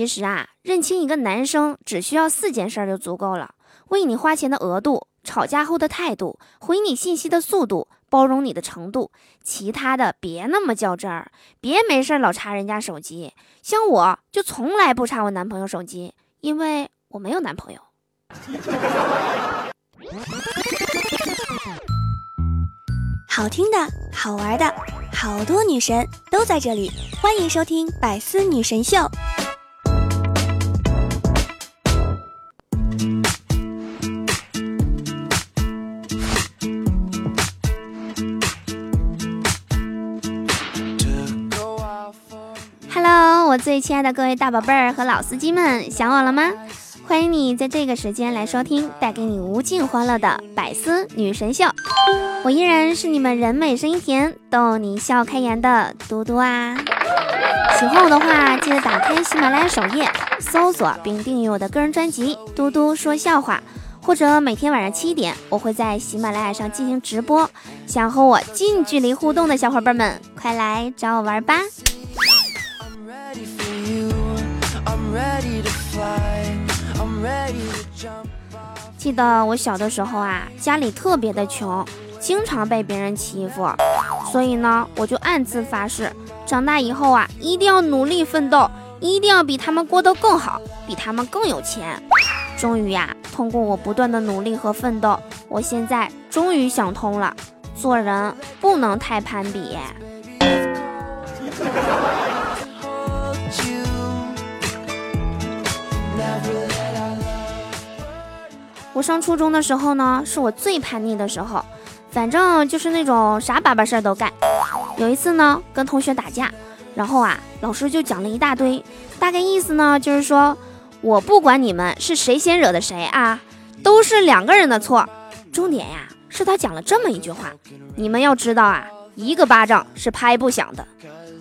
其实啊，认清一个男生只需要四件事就足够了：为你花钱的额度、吵架后的态度、回你信息的速度、包容你的程度。其他的别那么较真儿，别没事老查人家手机。像我就从来不查我男朋友手机，因为我没有男朋友。好听的，好玩的，好多女神都在这里，欢迎收听百思女神秀。我最亲爱的各位大宝贝儿和老司机们，想我了吗？欢迎你在这个时间来收听带给你无尽欢乐的百思女神秀，我依然是你们人美声音甜逗你笑开颜的嘟嘟啊！喜欢我的话，记得打开喜马拉雅首页搜索并订阅我的个人专辑《嘟嘟说笑话》，或者每天晚上七点，我会在喜马拉雅上进行直播。想和我近距离互动的小伙伴们，快来找我玩吧！记得我小的时候啊，家里特别的穷，经常被别人欺负，所以呢，我就暗自发誓，长大以后啊，一定要努力奋斗，一定要比他们过得更好，比他们更有钱。终于呀，通过我不断的努力和奋斗，我现在终于想通了，做人不能太攀比。我上初中的时候呢，是我最叛逆的时候，反正就是那种啥粑粑事儿都干。有一次呢，跟同学打架，然后啊，老师就讲了一大堆，大概意思呢就是说，我不管你们是谁先惹的谁啊，都是两个人的错。重点呀，是他讲了这么一句话：你们要知道啊，一个巴掌是拍不响的。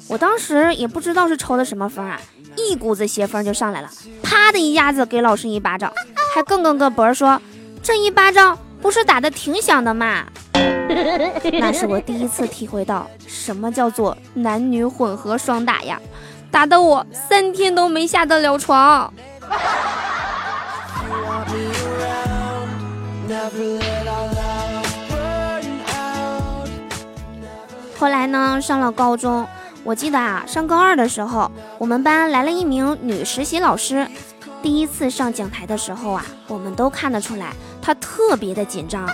我当时也不知道是抽的什么风啊，一股子邪风就上来了，啪的一下子给老师一巴掌。还更更个博说，这一巴掌不是打的挺响的吗？那是我第一次体会到什么叫做男女混合双打呀，打得我三天都没下得了床。后来呢，上了高中，我记得啊，上高二的时候，我们班来了一名女实习老师。第一次上讲台的时候啊，我们都看得出来，他特别的紧张。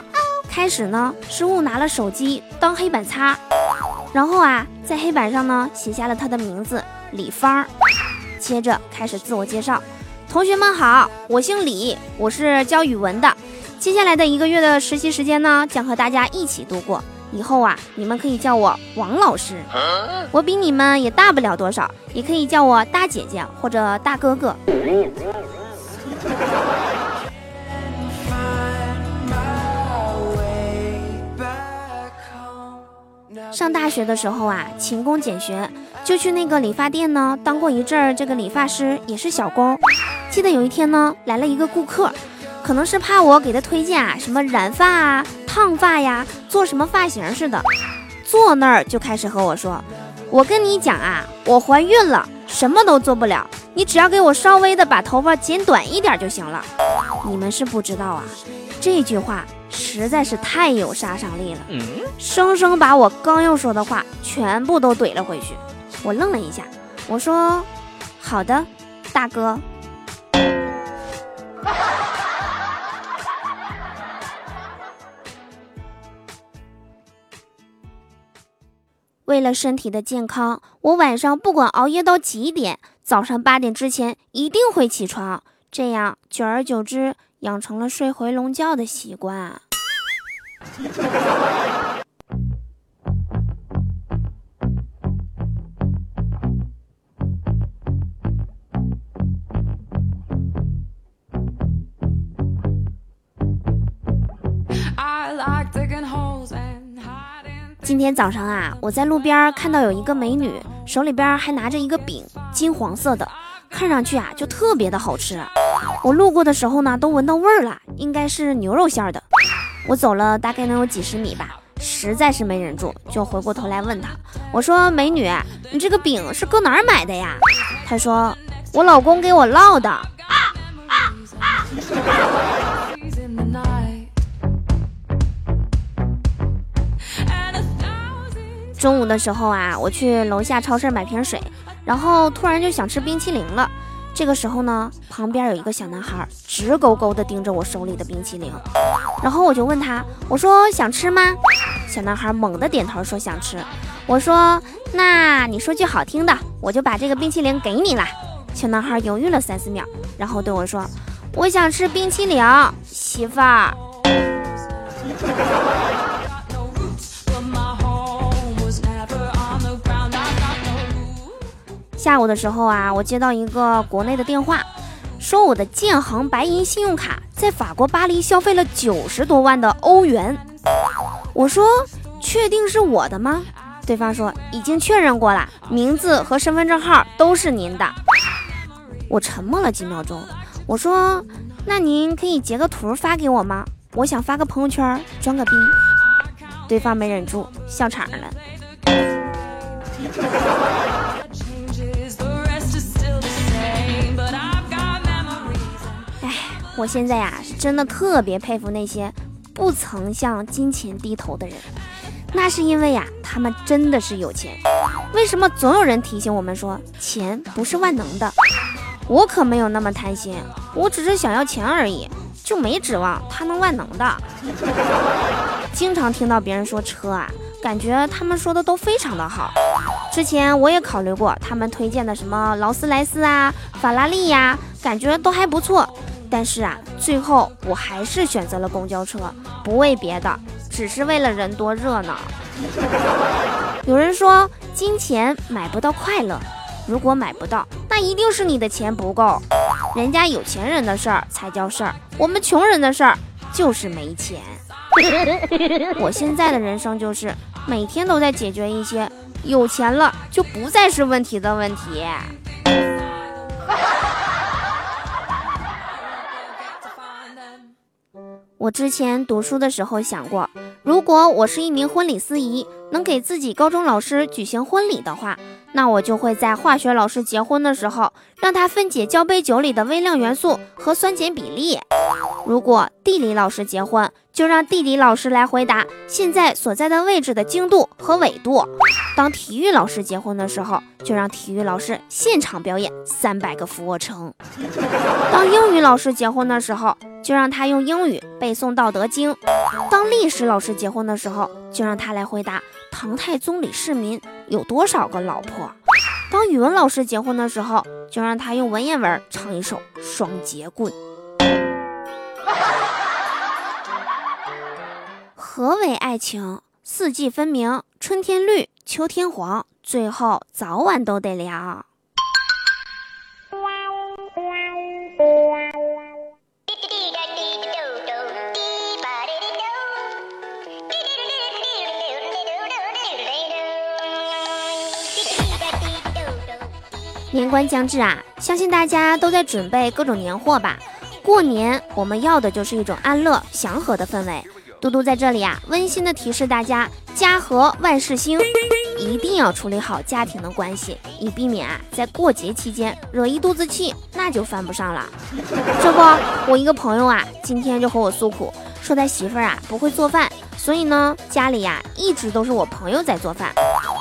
开始呢，是误拿了手机当黑板擦，然后啊，在黑板上呢写下了他的名字李芳。接着开始自我介绍：同学们好，我姓李，我是教语文的。接下来的一个月的实习时间呢，将和大家一起度过。以后啊，你们可以叫我王老师。我比你们也大不了多少，也可以叫我大姐姐或者大哥哥。上大学的时候啊，勤工俭学，就去那个理发店呢当过一阵儿这个理发师，也是小工。记得有一天呢，来了一个顾客，可能是怕我给他推荐啊什么染发啊、烫发呀、做什么发型似的，坐那儿就开始和我说：“我跟你讲啊，我怀孕了，什么都做不了。”你只要给我稍微的把头发剪短一点就行了。你们是不知道啊，这句话实在是太有杀伤力了，生生把我刚要说的话全部都怼了回去。我愣了一下，我说：“好的，大哥。”为了身体的健康，我晚上不管熬夜到几点。早上八点之前一定会起床，这样久而久之养成了睡回笼觉的习惯。今天早上啊，我在路边看到有一个美女。手里边还拿着一个饼，金黄色的，看上去啊就特别的好吃。我路过的时候呢，都闻到味儿了，应该是牛肉馅儿的。我走了大概能有几十米吧，实在是没忍住，就回过头来问她：“我说美女，你这个饼是搁哪儿买的呀？”她说：“我老公给我烙的。中午的时候啊，我去楼下超市买瓶水，然后突然就想吃冰淇淋了。这个时候呢，旁边有一个小男孩直勾勾地盯着我手里的冰淇淋，然后我就问他，我说想吃吗？小男孩猛地点头说想吃。我说那你说句好听的，我就把这个冰淇淋给你了。小男孩犹豫了三四秒，然后对我说，我想吃冰淇淋，媳妇儿。下午的时候啊，我接到一个国内的电话，说我的建行白银信用卡在法国巴黎消费了九十多万的欧元。我说：“确定是我的吗？”对方说：“已经确认过了，名字和身份证号都是您的。”我沉默了几秒钟，我说：“那您可以截个图发给我吗？我想发个朋友圈装个逼。”对方没忍住笑场了。我现在呀，是真的特别佩服那些不曾向金钱低头的人。那是因为呀，他们真的是有钱。为什么总有人提醒我们说，钱不是万能的？我可没有那么贪心，我只是想要钱而已，就没指望它能万能的。经常听到别人说车啊，感觉他们说的都非常的好。之前我也考虑过他们推荐的什么劳斯莱斯啊、法拉利呀，感觉都还不错。但是啊，最后我还是选择了公交车，不为别的，只是为了人多热闹。有人说金钱买不到快乐，如果买不到，那一定是你的钱不够。人家有钱人的事儿才叫事儿，我们穷人的事儿就是没钱。我现在的人生就是每天都在解决一些有钱了就不再是问题的问题。我之前读书的时候想过，如果我是一名婚礼司仪，能给自己高中老师举行婚礼的话，那我就会在化学老师结婚的时候，让他分解交杯酒里的微量元素和酸碱比例。如果地理老师结婚，就让地理老师来回答现在所在的位置的经度和纬度。当体育老师结婚的时候，就让体育老师现场表演三百个俯卧撑。当英语老师结婚的时候，就让他用英语背诵《道德经》。当历史老师结婚的时候，就让他来回答唐太宗李世民有多少个老婆。当语文老师结婚的时候，就让他用文言文唱一首《双截棍》。何为爱情？四季分明，春天绿，秋天黄，最后早晚都得凉。年关将至啊，相信大家都在准备各种年货吧。过年我们要的就是一种安乐、祥和的氛围。嘟嘟在这里啊，温馨的提示大家：家和万事兴，一定要处理好家庭的关系，以避免啊在过节期间惹一肚子气，那就犯不上了。这不，我一个朋友啊，今天就和我诉苦，说他媳妇儿啊不会做饭，所以呢，家里呀一直都是我朋友在做饭。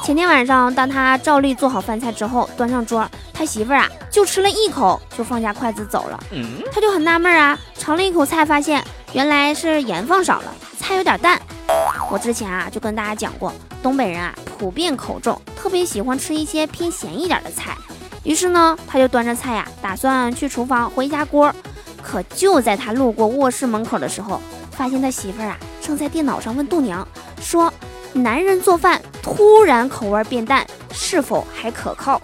前天晚上，当他照例做好饭菜之后，端上桌，他媳妇儿啊就吃了一口，就放下筷子走了。他就很纳闷啊，尝了一口菜，发现原来是盐放少了。菜有点淡，我之前啊就跟大家讲过，东北人啊普遍口重，特别喜欢吃一些偏咸一点的菜。于是呢，他就端着菜呀，打算去厨房回家锅。可就在他路过卧室门口的时候，发现他媳妇儿啊正在电脑上问度娘，说男人做饭突然口味变淡，是否还可靠？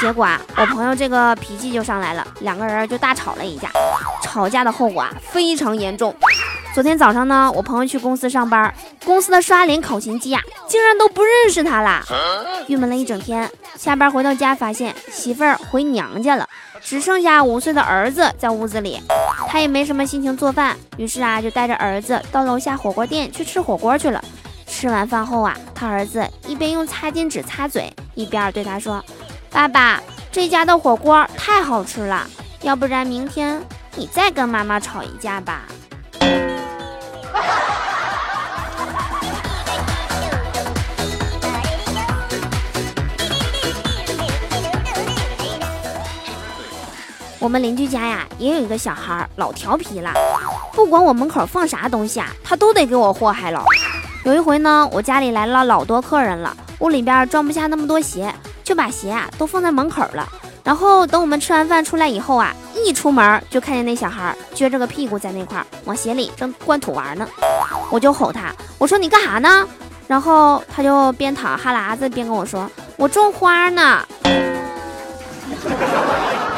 结果啊，我朋友这个脾气就上来了，两个人就大吵了一架。吵架的后果啊非常严重。昨天早上呢，我朋友去公司上班，公司的刷脸考勤机啊，竟然都不认识他了，郁闷了一整天。下班回到家，发现媳妇儿回娘家了，只剩下五岁的儿子在屋子里，他也没什么心情做饭，于是啊，就带着儿子到楼下火锅店去吃火锅去了。吃完饭后啊，他儿子一边用擦巾纸擦嘴，一边对他说：“爸爸，这家的火锅太好吃了，要不然明天你再跟妈妈吵一架吧。我们邻居家呀，也有一个小孩，老调皮了，不管我门口放啥东西啊，他都得给我祸害了。有一回呢，我家里来了老多客人了，屋里边装不下那么多鞋，就把鞋啊都放在门口了。然后等我们吃完饭出来以后啊，一出门就看见那小孩撅着个屁股在那块儿往鞋里正灌土玩呢。我就吼他，我说你干啥呢？然后他就边淌哈喇子边跟我说，我种花呢。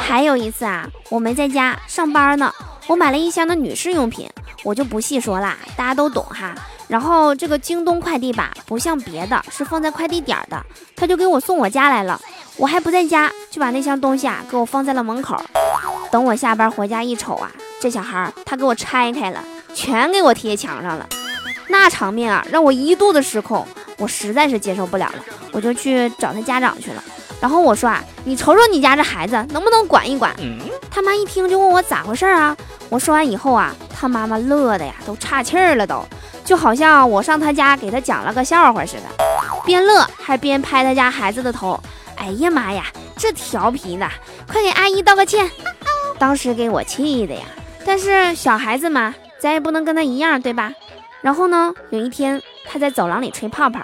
还有一次啊，我没在家上班呢，我买了一箱的女士用品，我就不细说啦，大家都懂哈。然后这个京东快递吧，不像别的，是放在快递点的，他就给我送我家来了。我还不在家，就把那箱东西啊给我放在了门口。等我下班回家一瞅啊，这小孩他给我拆开了，全给我贴墙上了。那场面啊，让我一肚子失控，我实在是接受不了了，我就去找他家长去了。然后我说啊，你瞅瞅你家这孩子能不能管一管？他妈一听就问我咋回事啊？我说完以后啊，他妈妈乐的呀都岔气儿了，都就好像我上他家给他讲了个笑话似的，边乐还边拍他家孩子的头。哎呀妈呀，这调皮的，快给阿姨道个歉！当时给我气的呀。但是小孩子嘛，咱也不能跟他一样，对吧？然后呢，有一天他在走廊里吹泡泡，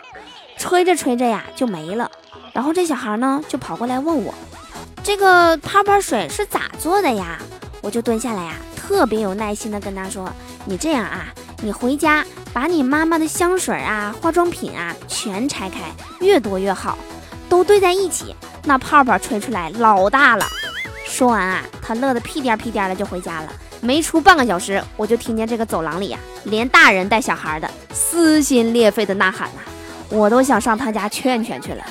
吹着吹着呀就没了。然后这小孩呢就跑过来问我，这个泡泡水是咋做的呀？我就蹲下来呀，特别有耐心的跟他说：“你这样啊，你回家把你妈妈的香水啊、化妆品啊全拆开，越多越好，都堆在一起，那泡泡吹出来老大了。”说完啊，他乐得屁颠屁颠的就回家了。没出半个小时，我就听见这个走廊里呀，连大人带小孩的撕心裂肺的呐喊呐，我都想上他家劝劝去了。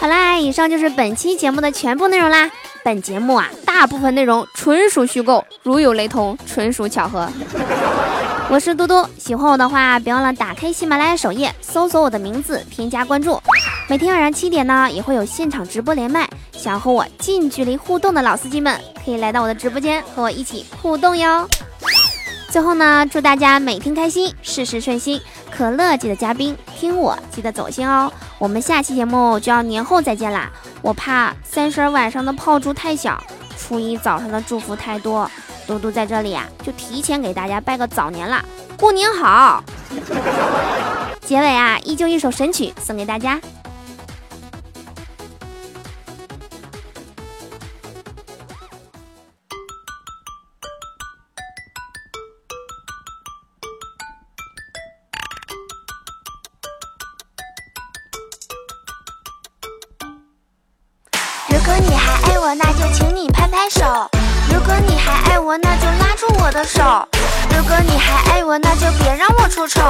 好啦，以上就是本期节目的全部内容啦。本节目啊，大部分内容纯属虚构，如有雷同，纯属巧合。我是嘟嘟，喜欢我的话，别忘了打开喜马拉雅首页，搜索我的名字，添加关注。每天晚上七点呢，也会有现场直播连麦。想和我近距离互动的老司机们，可以来到我的直播间和我一起互动哟。最后呢，祝大家每天开心，事事顺心。可乐记得加冰，听我记得走心哦。我们下期节目就要年后再见啦，我怕三十晚上的炮竹太响，初一早上的祝福太多。嘟嘟在这里啊，就提前给大家拜个早年啦，过年好。结尾啊，依旧一首神曲送给大家。我，那就请你拍拍手；如果你还爱我，那就拉住我的手；如果你还爱我，那就别让我出丑；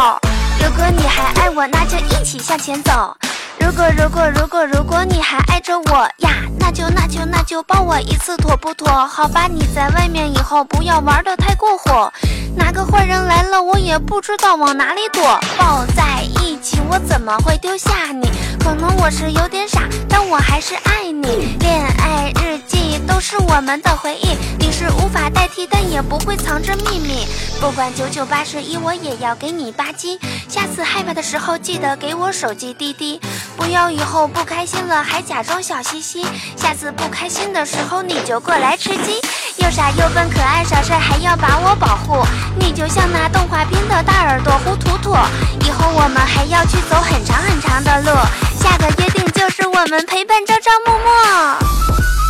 如果你还爱我，那就一起向前走。如果如果如果如果你还爱着我呀，那就那就那就抱我一次妥不妥？好吧，你在外面以后不要玩的太过火，哪个坏人来了我也不知道往哪里躲。抱在一起我怎么会丢下你？可能我是有点傻，但我还是爱你。恋爱日记都是我们的回忆，你是无法代替，但也不会藏着秘密。不管九九八十一，我也要给你吧唧。下次害怕的时候记得给我手机滴滴，不要以后不开心了还假装笑嘻嘻。下次不开心的时候你就过来吃鸡，又傻又笨可爱少帅还要把我保护。你就像那动画片的大耳朵胡图图，以后我们还要去走很长很长的路。下个约定就是我们陪伴朝朝暮暮。